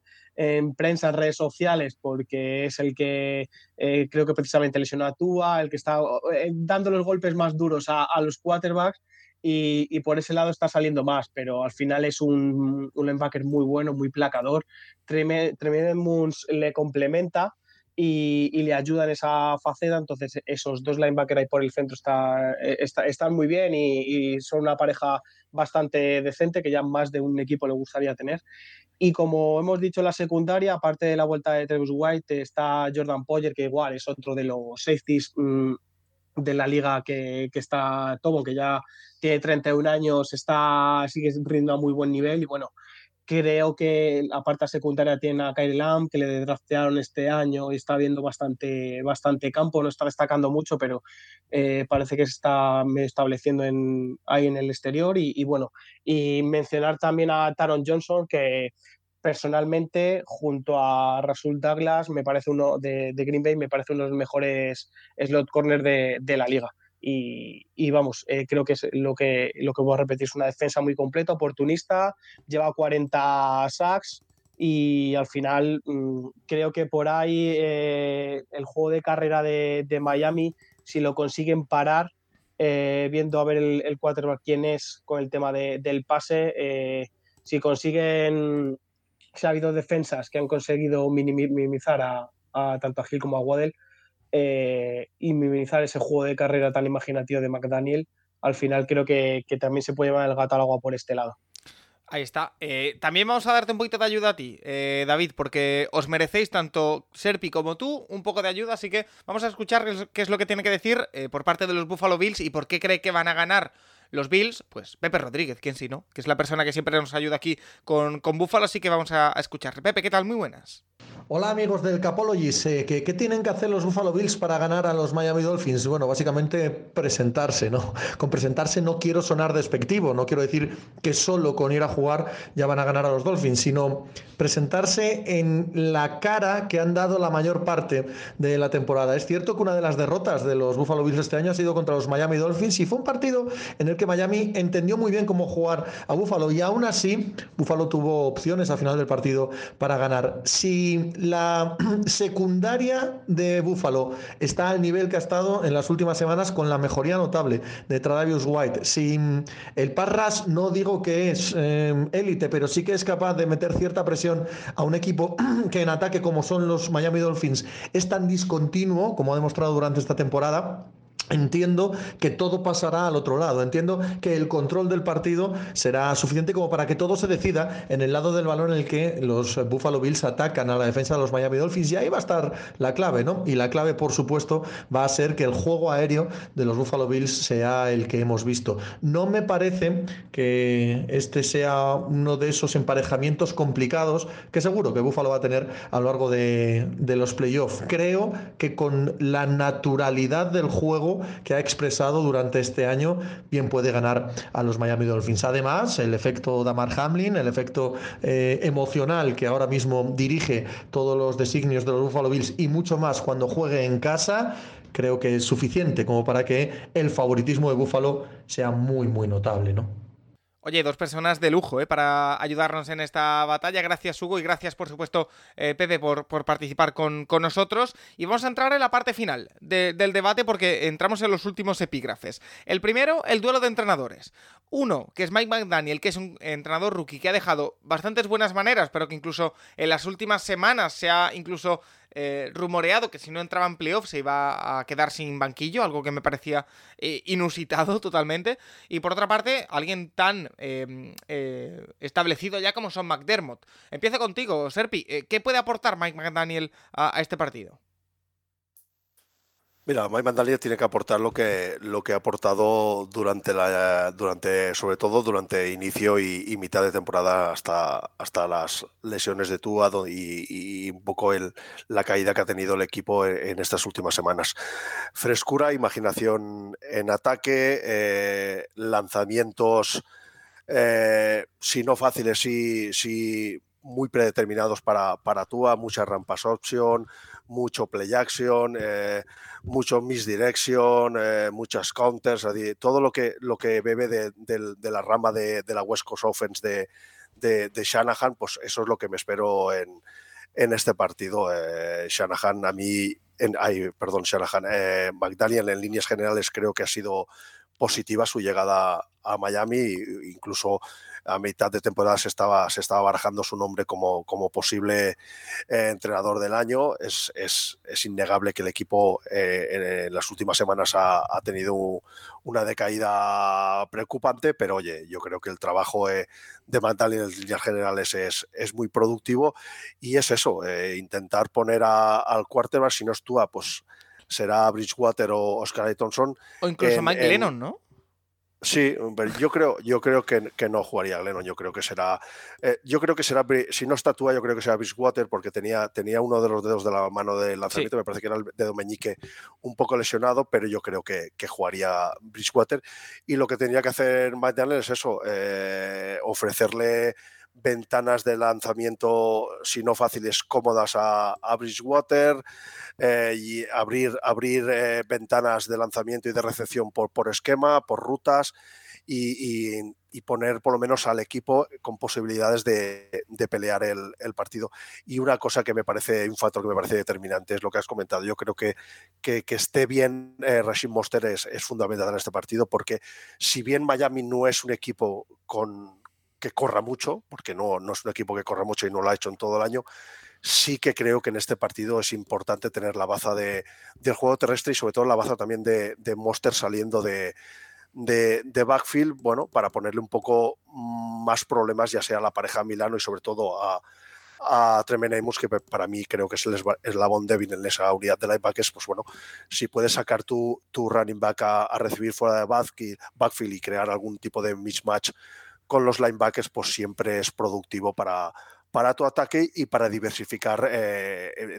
prensa, en redes sociales, porque es el que eh, creo que precisamente lesionó a Tua, el que está eh, dando los golpes más duros a, los quarterbacks. Y, por ese lado está saliendo más, pero al final es un, un linebacker muy bueno, muy placador. Tremendous le complementa y, le ayuda en esa faceta. Entonces, esos dos linebackers ahí por el centro eh, está, están muy bien y, son una pareja bastante decente que ya más de un equipo le gustaría tener. Y como hemos dicho en la secundaria, aparte de la vuelta de Travis White, está Jordan Poyer, que igual es otro de los safeties mm, de la liga que, que, está todo, que ya tiene 31 años, está, sigue rindiendo a muy buen nivel y bueno, Creo que la parte secundaria tiene a Kyle Lamb, que le draftearon este año y está viendo bastante, bastante campo, no está destacando mucho, pero eh, parece que se está estableciendo en, ahí en el exterior. Y, bueno, y mencionar también a Taron Johnson, que personalmente, junto a Rasul Douglas, me parece uno de, Green Bay, me parece uno de los mejores slot corners de, la liga. Y, vamos, eh, creo que es lo que, lo que voy a repetir, es una defensa muy completa, oportunista, lleva 40 sacks y al final mm, creo que por ahí eh, el juego de carrera de, Miami, si lo consiguen parar, eh, viendo a ver el, el quarterback quién es con el tema del pase, si consiguen, si ha habido defensas que han conseguido minimizar a, tanto a Gil como a Waddell, eh, y minimizar ese juego de carrera tan imaginativo de McDaniel, al final creo que, también se puede llevar el gato al agua por este lado. Ahí está. Eh, también vamos a darte un poquito de ayuda a ti, eh, David, porque os merecéis tanto Serpi como tú un poco de ayuda, así que vamos a escuchar qué es lo que tiene que decir por parte de los Buffalo Bills y por qué cree que van a ganar los Bills. Pues Pepe Rodríguez, quién sí, ¿no? Que es la persona que siempre nos ayuda aquí con, con Buffalo, así que vamos a, a. Pepe, ¿qué tal? Muy buenas. Hola amigos del Capologist, eh, ¿qué, tienen que hacer los Buffalo Bills para ganar a los Miami Dolphins? Bueno, básicamente presentarse, ¿no? Con presentarse no quiero sonar despectivo, no quiero decir que solo con ir a jugar ya van a ganar a los Dolphins, sino presentarse en la cara que han dado la mayor parte de la temporada. Es cierto que una de las derrotas de los Buffalo Bills este año ha sido contra los Miami Dolphins y fue un partido en el que Miami entendió muy bien cómo jugar a Buffalo y aún así Buffalo tuvo opciones al final del partido para ganar. Si la *clears throat* secundaria de Buffalo está al nivel que ha estado en las últimas semanas con la mejoría notable de Tradavius White. Si el Parras no digo que es eh, élite, pero sí que es capaz de meter cierta presión a un equipo *clears throat* que en ataque como son los Miami Dolphins es tan discontinuo como ha demostrado durante esta temporada Entiendo que todo pasará al otro lado. Entiendo que el control del partido será suficiente como para que todo se decida en el lado del balón en el que los Buffalo Bills atacan a la defensa de los Miami Dolphins. Y ahí va a estar la clave, ¿no? Y la clave, por supuesto, va a ser que el juego aéreo de los Buffalo Bills sea el que hemos visto. No me parece que este sea uno de esos emparejamientos complicados que seguro que Buffalo va a tener a lo largo de, de los playoffs. Creo que con la naturalidad del juego que ha expresado durante este año, bien puede ganar a los Miami Dolphins. Además, el efecto Damar Hamlin, el efecto eh, emocional que ahora mismo dirige todos los designios de los Buffalo Bills y mucho más cuando juegue en casa, creo que es suficiente como para que el favoritismo de Buffalo sea muy, muy notable, ¿no? Oye, dos personas de lujo ¿eh? para ayudarnos en esta batalla. Gracias, Hugo, y gracias, por supuesto, eh, Pepe, por, por participar con, nosotros. Y vamos a entrar en la parte final del debate porque entramos en los últimos epígrafes. El primero, el duelo de entrenadores. Uno, que es Mike McDaniel, que es un entrenador rookie que ha dejado bastantes buenas maneras, pero que incluso en las últimas semanas se ha incluso eh, rumoreado que si no entraba en playoffs se iba a quedar sin banquillo, algo que me parecía eh, inusitado *laughs* totalmente. Y por otra parte, alguien tan em, eh, establecido ya como son McDermott. Empieza contigo, Serpi. ¿Qué puede aportar Mike McDaniel a este partido? Mira, Mike Mandalia tiene que aportar lo que, lo que ha aportado durante la, durante, sobre todo durante inicio y, mitad de temporada hasta, hasta las lesiones de Tua y, un poco el, la caída que ha tenido el equipo en, estas últimas semanas. Frescura, imaginación en ataque, eh, lanzamientos, eh, si no fáciles, sí, sí muy predeterminados para, para Tua, muchas rampas option, mucho play action, eh, mucho misdirection, eh, muchas counters, todo lo que, lo que bebe de, la rama de, la West Coast Offense de, de, Shanahan, pues eso es lo que me espero en, en este partido. Eh, Shanahan a mí, en, ay, perdón, Shanahan, eh, McDaniel en líneas generales creo que ha sido positiva su llegada a Miami, incluso a mitad de temporada se estaba, se estaba barajando su nombre como, como posible eh, entrenador del año. Es, es, es, innegable que el equipo eh, en, las últimas semanas ha, ha, tenido una decaída preocupante, pero oye, yo creo que el trabajo eh, de Mantal en líneas generales es, es muy productivo y es eso, intentar poner al quarterback, si no es tú, pues será Bridgewater o Oscar Thompson. O incluso Mike Lennon, ¿no? Sí, yo creo, yo creo que, que, no jugaría Lennon. Yo creo que será, eh, yo creo que será, si no está yo creo que será Bridgewater porque tenía, tenía uno de los dedos de la mano del lanzamiento. Me parece que era el dedo meñique un poco lesionado, pero yo creo que, que jugaría Bridgewater. Y lo que tenía que hacer Mike es eso, eh, ofrecerle ventanas de lanzamiento, si no fáciles, cómodas a, Bridgewater eh, y abrir, abrir eh, ventanas de lanzamiento y de recepción por, por esquema, por rutas y, poner por lo menos al equipo con posibilidades de, pelear el, partido. Y una cosa que me parece, un factor que me parece determinante es lo que has comentado. Yo creo que que, esté bien eh, Rashid Monster es, es fundamental en este partido porque si bien Miami no es un equipo con que corra mucho, porque no, no es un equipo que corra mucho y no lo ha hecho en todo el año, sí que creo que en este partido es importante tener la baza de, del juego terrestre y sobre todo la baza también de, de Monster saliendo de, de, backfield, bueno, para ponerle un poco más problemas, ya sea a la pareja Milano y sobre todo a, a Tremenemus, que para mí creo que es el eslabón débil en esa unidad de linebackers, pues bueno, si puedes sacar tu, tu running back a, a recibir fuera de backfield y crear algún tipo de mismatch con los linebackers, pues siempre es productivo para, para tu ataque y para diversificar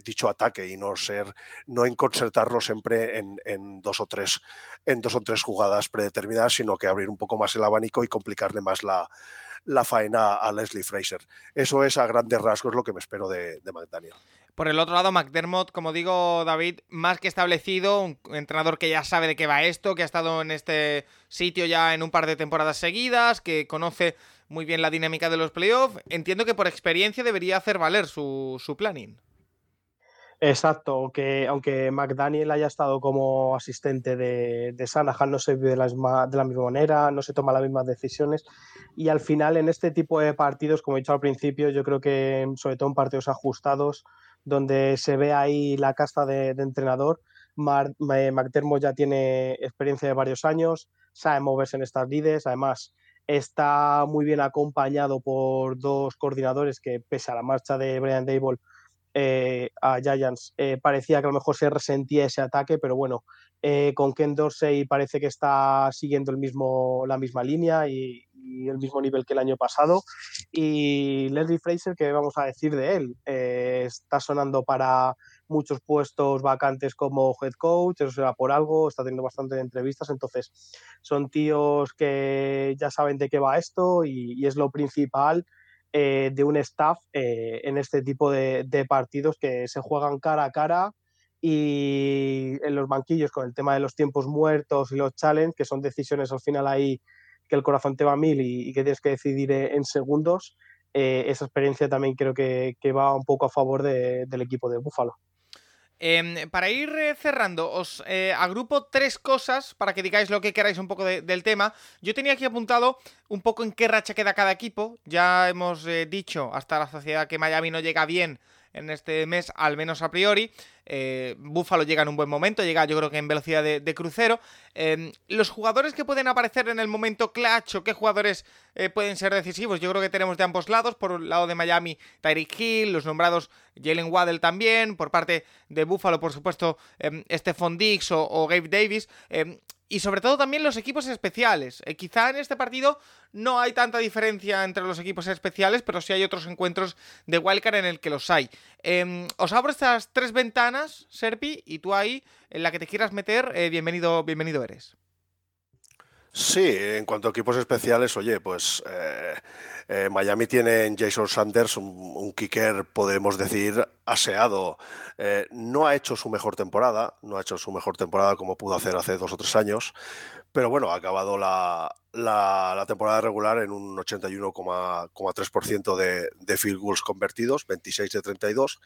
dicho ataque y no ser, no concertarlo siempre en, dos o tres, en dos o tres jugadas predeterminadas, sino que abrir un poco más el abanico y complicarle más la, la faena a Leslie Fraser. Eso es a grandes rasgos lo que me espero de, de McDaniel. Por el otro lado, McDermott, como digo, David, más que establecido, un entrenador que ya sabe de qué va esto, que ha estado en este sitio ya en un par de temporadas seguidas, que conoce muy bien la dinámica de los playoffs. Entiendo que por experiencia debería hacer valer su, su planning. Exacto, aunque, aunque McDaniel haya estado como asistente de, de Sanahan, no se vive de la, misma, de la misma manera, no se toma las mismas decisiones. Y al final, en este tipo de partidos, como he dicho al principio, yo creo que sobre todo en partidos ajustados, donde se ve ahí la casta de, entrenador, McDermott ya tiene experiencia de varios años, sabe moverse en estas lides, además está muy bien acompañado por dos coordinadores que, pese a la marcha de Brian Dable, eh, a Giants eh, parecía que a lo mejor se resentía ese ataque, pero bueno, eh, con Ken Dorsey parece que está siguiendo el mismo, la misma línea y, el mismo nivel que el año pasado. Y Leslie Fraser, ¿qué vamos a decir de él? está sonando para muchos puestos vacantes como head coach, eso será por algo, está teniendo bastantes entrevistas, entonces son tíos que ya saben de qué va esto y es lo principal eh, de un staff eh, en este tipo de, partidos que se juegan cara a cara y en los banquillos con el tema de los tiempos muertos y los challenges, que son decisiones al final ahí que el corazón te va a mil y, que tienes que decidir en segundos, eh, esa experiencia también creo que, va un poco a favor del equipo de Búfalo. Em, para ir eh, cerrando, os eh, agrupo tres cosas para que digáis lo que queráis un poco del tema. Yo tenía aquí apuntado un poco en qué racha queda cada equipo. Ya hemos dicho hasta la sociedad que Miami no llega bien en este mes, al menos a priori. Eh, Búfalo llega en un buen momento, llega yo creo que en velocidad de, crucero. Em, los jugadores que pueden aparecer en el momento clutch o qué jugadores eh, pueden ser decisivos, yo creo que tenemos de ambos lados. Por el lado de Miami, Tyreek Hill, los nombrados Jalen Waddell también. Por parte de Búfalo, por supuesto, eh, Stephon Dix o, o Gabe Davis. Y sobre todo también los equipos especiales. Eh, quizá en este partido no hay tanta diferencia entre los equipos especiales, pero sí hay otros encuentros de Wildcard en el que los hay. Em, os abro estas tres ventanas, Serpi, y tú ahí, en la que te quieras meter, eh, bienvenido, bienvenido eres. Sí, en cuanto a equipos especiales, oye, pues eh, eh, Miami tiene en Jason Sanders un, kicker, podemos decir, aseado. Eh, no ha hecho su mejor temporada, no ha hecho su mejor temporada como pudo hacer hace dos o tres años, pero bueno, ha acabado la, temporada regular en un 81,3% de, de field goals convertidos, 26 de 32,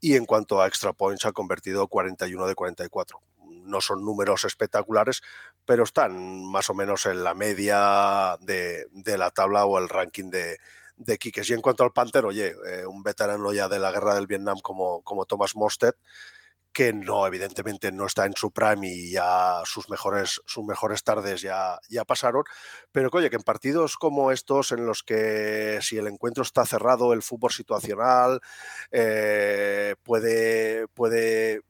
y en cuanto a extra points ha convertido 41 de 44 no son números espectaculares, pero están más o menos en la media de, la tabla o el ranking de, de Y en cuanto al Panther, oye, eh, un veterano ya de la guerra del Vietnam como, como Thomas Mosted, que no, evidentemente no está en su prime y ya sus mejores, sus mejores tardes ya, ya pasaron, pero que, oye, que en partidos como estos, en los que si el encuentro está cerrado, el fútbol situacional eh, puede, puede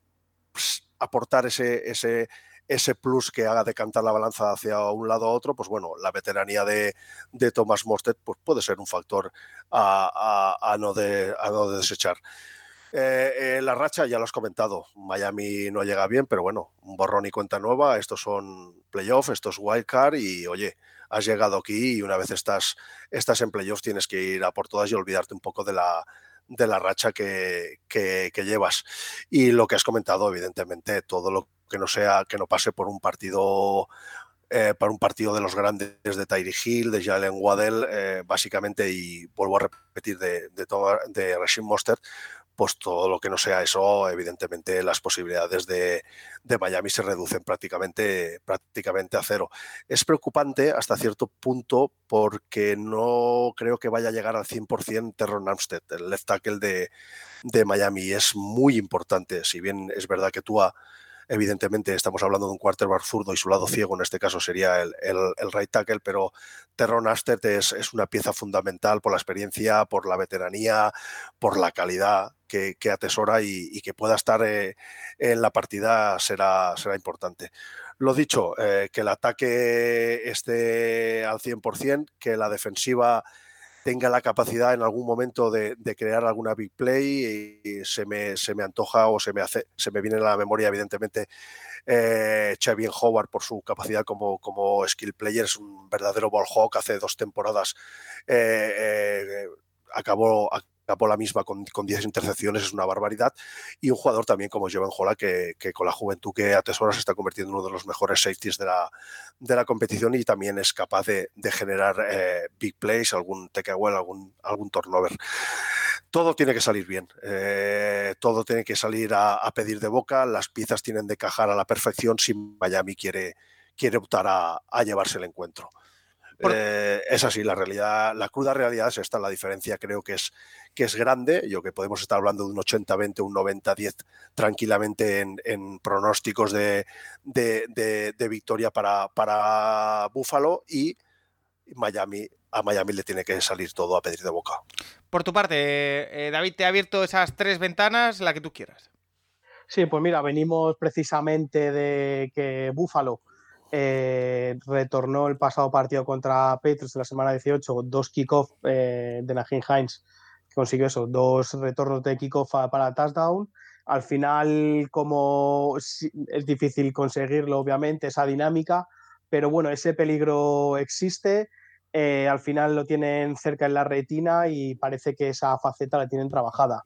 aportar ese, ese, ese plus que haga decantar la balanza hacia un lado a otro, pues bueno, la veteranía de, de Thomas Mosted pues puede ser un factor a, no, de, no desechar. Eh, eh, la racha ya lo has comentado, Miami no llega bien, pero bueno, un borrón y cuenta nueva, estos son playoffs, esto es wildcard y oye, has llegado aquí y una vez estás, estás en playoffs tienes que ir a por todas y olvidarte un poco de la, de la racha que, que, llevas. Y lo que has comentado, evidentemente, todo lo que no sea, que no pase por un partido eh, para un partido de los grandes de Tyree Hill, de Jalen Waddell, eh, básicamente, y vuelvo a repetir, de, de, de Rashim Monster, pues todo lo que no sea eso, evidentemente las posibilidades de, Miami se reducen prácticamente, prácticamente a cero. Es preocupante hasta cierto punto porque no creo que vaya a llegar al 100% Terron Armstead, el left tackle de, de Miami. Es muy importante, si bien es verdad que tú Evidentemente estamos hablando de un quarterback zurdo y su lado ciego en este caso sería el, el, right tackle, pero Terron Astet es, es, una pieza fundamental por la experiencia, por la veteranía, por la calidad que, atesora y, que pueda estar eh, en la partida será, será importante. Lo dicho, eh, que el ataque esté al 100%, que la defensiva tenga la capacidad en algún momento de, crear alguna big play y, se, me, se me antoja o se me hace, se me viene a la memoria evidentemente eh, Howard por su capacidad como, como skill player, es un verdadero ball hawk, hace dos temporadas eh, eh, acabó, por la misma con, 10 intercepciones, es una barbaridad. Y un jugador también como Jovan Jola, que, con la juventud que atesora se está convirtiendo en uno de los mejores safeties de la, de la competición y también es capaz de, generar eh, big plays, algún takeaway, algún, algún turnover. Todo tiene que salir bien, eh, todo tiene que salir a, pedir de boca, las piezas tienen de cajar a la perfección si Miami quiere, quiere optar a llevarse el encuentro. Eh, es así, la realidad, la cruda realidad es esta, la diferencia creo que es, que es grande, yo que podemos estar hablando de un 80-20, un 90-10 tranquilamente en, pronósticos de, de, victoria para, para Buffalo y Miami, a Miami le tiene que salir todo a pedir de boca. Por tu parte, eh, David, te ha abierto esas tres ventanas, la que tú quieras. Sí, pues mira, venimos precisamente de que Buffalo eh, retornó el pasado partido contra Patriots de la semana 18, dos kickoff eh, de Najin Hines, que consiguió eso, dos retornos de kickoff para touchdown. Al final, como es difícil conseguirlo, obviamente, esa dinámica, pero bueno, ese peligro existe. Eh, al final lo tienen cerca en la retina y parece que esa faceta la tienen trabajada.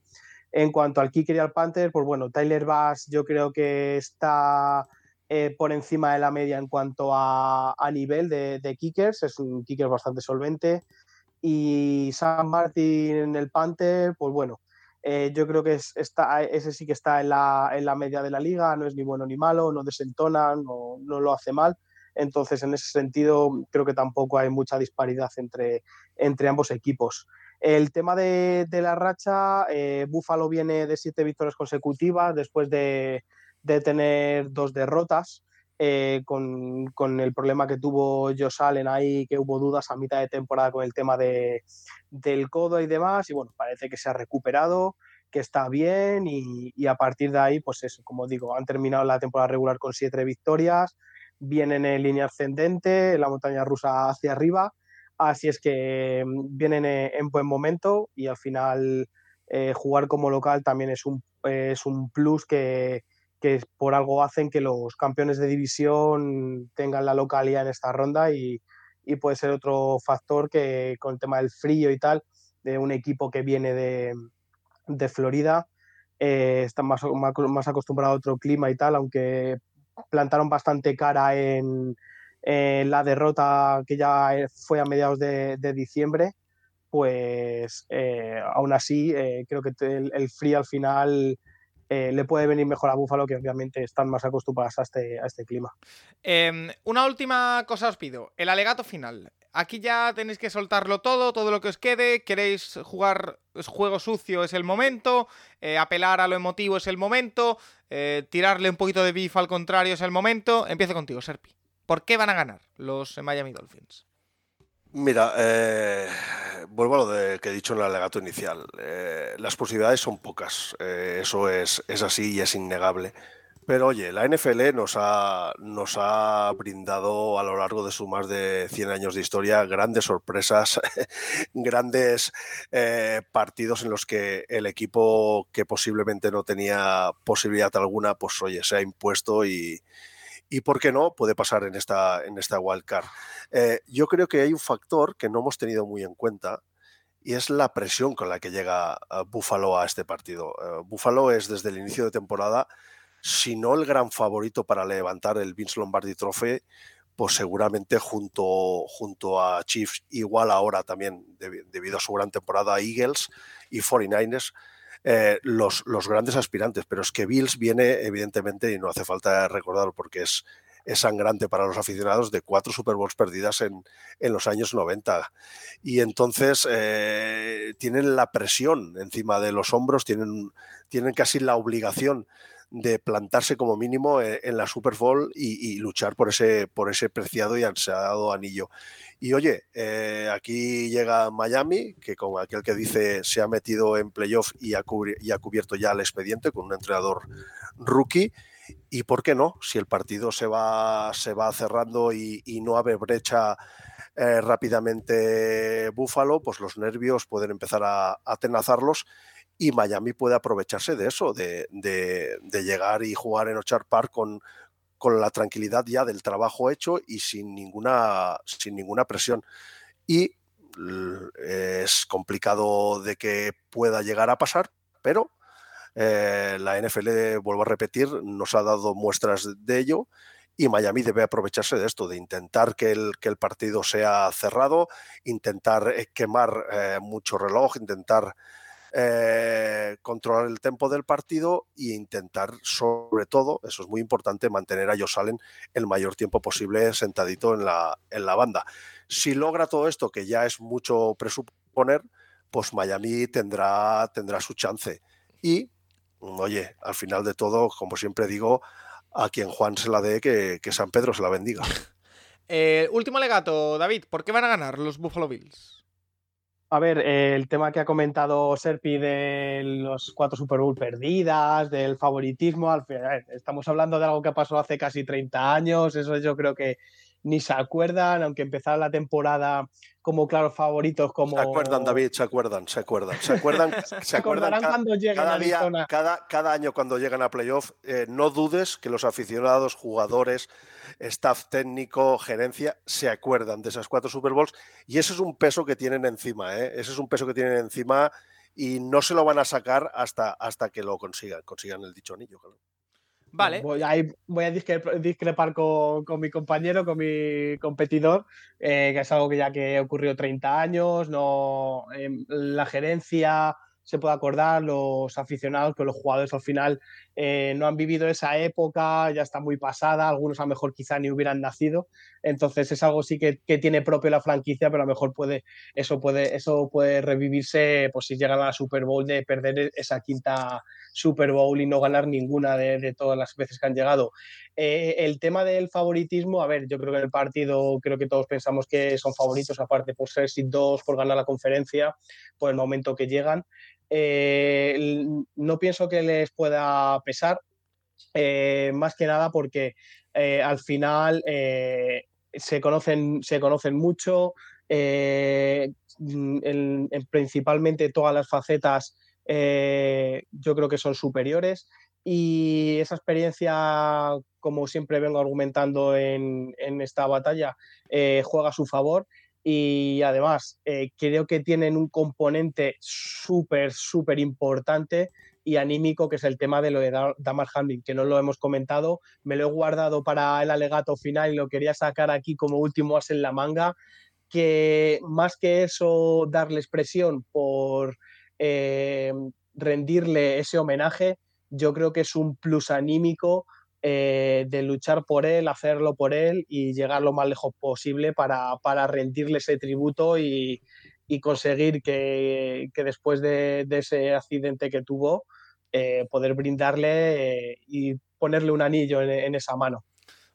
En cuanto al kicker y al Panther, pues bueno, Tyler Bass yo creo que está eh, por encima de la media en cuanto a, nivel de, kickers, es un kicker bastante solvente. Y Sam Martin en el Panther, pues bueno, eh, yo creo que está, ese sí que está en la, media de la liga, no es ni bueno ni malo, no desentona, no, lo hace mal. Entonces, en ese sentido, creo que tampoco hay mucha disparidad entre, entre ambos equipos. El tema de, la racha, eh, Buffalo viene de siete victorias consecutivas después de, de tener dos derrotas. Eh, con, el problema que tuvo Josh Allen ahí, que hubo dudas a mitad de temporada con el tema de, del codo y demás, y bueno, parece que se ha recuperado, que está bien, y, a partir de ahí, pues eso, como digo, han terminado la temporada regular con siete victorias, vienen en línea ascendente, la montaña rusa hacia arriba, así es que mm, vienen en buen momento y al final eh, jugar como local también es un, es un plus que, que por algo hacen que los campeones de división tengan la localidad en esta ronda y, puede ser otro factor que con el tema del frío y tal, de un equipo que viene de, Florida, eh, está más, más, acostumbrado a otro clima y tal, aunque plantaron bastante cara en, la derrota que ya fue a mediados de, diciembre, pues eh, aún así eh, creo que el, frío al final eh, le puede venir mejor a Búfalo, que obviamente están más acostumbrados a este, a este clima. Em, una última cosa os pido, el alegato final. Aquí ya tenéis que soltarlo todo, todo lo que os quede. ¿Queréis jugar juego sucio? Es el momento. Eh, apelar a lo emotivo es el momento. Eh, tirarle un poquito de beef al contrario es el momento. Empiezo contigo, Serpi. ¿Por qué van a ganar los Miami Dolphins? Mira, eh, vuelvo a lo que he dicho en el alegato inicial. Eh, las posibilidades son pocas, eh, eso es, es así y es innegable. Pero oye, la NFL nos ha, nos ha brindado a lo largo de sus más de 100 años de historia grandes sorpresas, *laughs* grandes partidos en los que el equipo que posiblemente no tenía posibilidad alguna, pues oye, se ha impuesto y, y por qué no puede pasar en esta, en esta wildcard. Eh, yo creo que hay un factor que no hemos tenido muy en cuenta y es la presión con la que llega uh, Buffalo a este partido. Eh, Buffalo es desde el inicio de temporada, si no el gran favorito para levantar el Vince Lombardi Trophy, pues seguramente junto, junto a Chiefs, igual ahora también debido a su gran temporada, Eagles y 49ers, eh, los, los, grandes aspirantes, pero es que Bills viene, evidentemente, y no hace falta recordarlo porque es, es sangrante para los aficionados, de cuatro Super Bowls perdidas en, en los años 90. Y entonces eh, tienen la presión encima de los hombros, tienen, tienen casi la obligación de plantarse como mínimo eh, en la Super Bowl y, luchar por ese, por ese preciado y ansiado anillo. Y oye, eh, aquí llega Miami, que como aquel que dice se ha metido en playoff y ha, y ha cubierto ya el expediente con un entrenador rookie. Y por qué no, si el partido se va, se va cerrando y, no abre brecha eh, rápidamente Buffalo, pues los nervios pueden empezar a atenazarlos y Miami puede aprovecharse de eso, de, llegar y jugar en Ochar Park con, la tranquilidad ya del trabajo hecho y sin ninguna, sin ninguna presión. Y es complicado de que pueda llegar a pasar, pero eh, la NFL, vuelvo a repetir, nos ha dado muestras de ello y Miami debe aprovecharse de esto, de intentar que el, que el partido sea cerrado, intentar eh, quemar eh, mucho reloj, intentar controlar el tempo del partido e intentar, sobre todo, eso es muy importante, mantener a Josh Allen el mayor tiempo posible sentadito en la, en la banda. Si logra todo esto, que ya es mucho presuponer, pues Miami tendrá, tendrá su chance. Y, oye, al final de todo, como siempre digo, a quien Juan se la dé, que, San Pedro se la bendiga. *laughs* Eh, último legato, David, ¿por qué van a ganar los Buffalo Bills? A ver, el tema que ha comentado Serpi de los cuatro Super Bowl perdidas, del favoritismo, al final, estamos hablando de algo que pasó hace casi 30 años, eso yo creo que ni se acuerdan, aunque empezara la temporada como claros favoritos. Como... Se acuerdan, David, se acuerdan, se acuerdan. Se acuerdan, *laughs* se acuerdan cuando llegan cada, a día, cada, cada, año cuando llegan a playoff, eh, no dudes que los aficionados, jugadores, staff técnico, gerencia, se acuerdan de esas cuatro Super Bowls y eso es un peso que tienen encima, ¿eh? ese es un peso que tienen encima y no se lo van a sacar hasta, hasta que lo consigan, consigan el dicho anillo. Claro. Vale. Voy a, voy a discrepar con, mi compañero, con mi competidor, eh, que es algo que ya que ocurrió 30 años, no, em, la gerencia se puede acordar, los aficionados, que los jugadores al final eh, no han vivido esa época, ya está muy pasada, algunos a lo mejor quizá ni hubieran nacido, entonces es algo sí que, tiene propio la franquicia, pero a lo mejor puede, eso, puede, eso puede revivirse pues, si llegan a la Super Bowl de perder esa quinta Super Bowl y no ganar ninguna de, todas las veces que han llegado. Eh, el tema del favoritismo, a ver, yo creo que en el partido creo que todos pensamos que son favoritos, aparte por ser sin dos, por ganar la conferencia, por el momento que llegan. Eh, no pienso que les pueda pesar, eh, más que nada porque eh, al final se, conocen, se conocen mucho, principalmente todas las facetas yo creo que son superiores. Y esa experiencia, como siempre vengo argumentando en, en esta batalla, juega a su favor y además eh, creo que tienen un componente súper, súper importante y anímico, que es el tema de lo de Damar Hamlin, que no lo hemos comentado, me lo he guardado para el alegato final y lo quería sacar aquí como último as en la manga, que más que eso darle expresión por eh, rendirle ese homenaje, yo creo que es un plus anímico eh, de luchar por él, hacerlo por él y llegar lo más lejos posible para, rendirle ese tributo y, conseguir que, después de, ese accidente que tuvo, eh, poder brindarle eh, y ponerle un anillo en esa mano.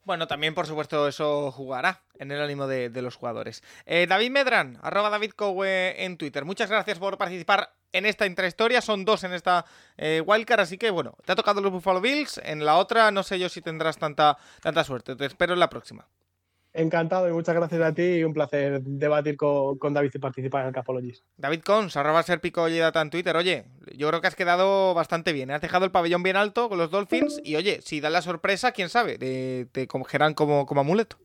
Bueno, también por supuesto eso jugará en el ánimo de, los jugadores. Eh, David Medran, arroba David Cowe en Twitter. Muchas gracias por participar en esta intrahistoria. Son dos en esta eh, wildcard, así que bueno, te ha tocado los Buffalo Bills. En la otra no sé yo si tendrás tanta, tanta suerte. Te espero en la próxima. Encantado y muchas gracias a ti y un placer debatir con, David y participar en el Capologis. David Cons, arroba serpico y data en Twitter. Oye, yo creo que has quedado bastante bien. ¿eh? Has dejado el pabellón bien alto con los Dolphins y oye, si dan la sorpresa, quién sabe, te, te cogerán como, como amuleto.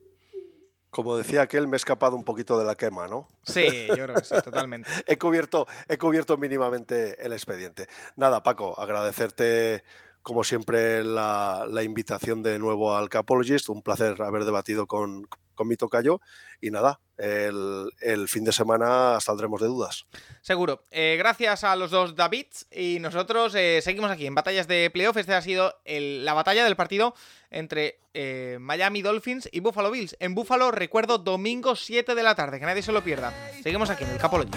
Como decía aquel, me he escapado un poquito de la quema, ¿no? Sí, yo creo que sí, totalmente. *laughs* he, cubierto, he cubierto mínimamente el expediente. Nada, Paco, agradecerte como siempre, la, invitación de nuevo al Capologist. Un placer haber debatido con, con mi tocayo. Y nada, el, fin de semana saldremos de dudas. Seguro. Eh, gracias a los dos Davids. Y nosotros eh, seguimos aquí en batallas de playoff. Este ha sido la batalla del partido entre eh, Miami Dolphins y Buffalo Bills. En Buffalo, recuerdo, domingo 7 de la tarde. Que nadie se lo pierda. Seguimos aquí en el Capologist.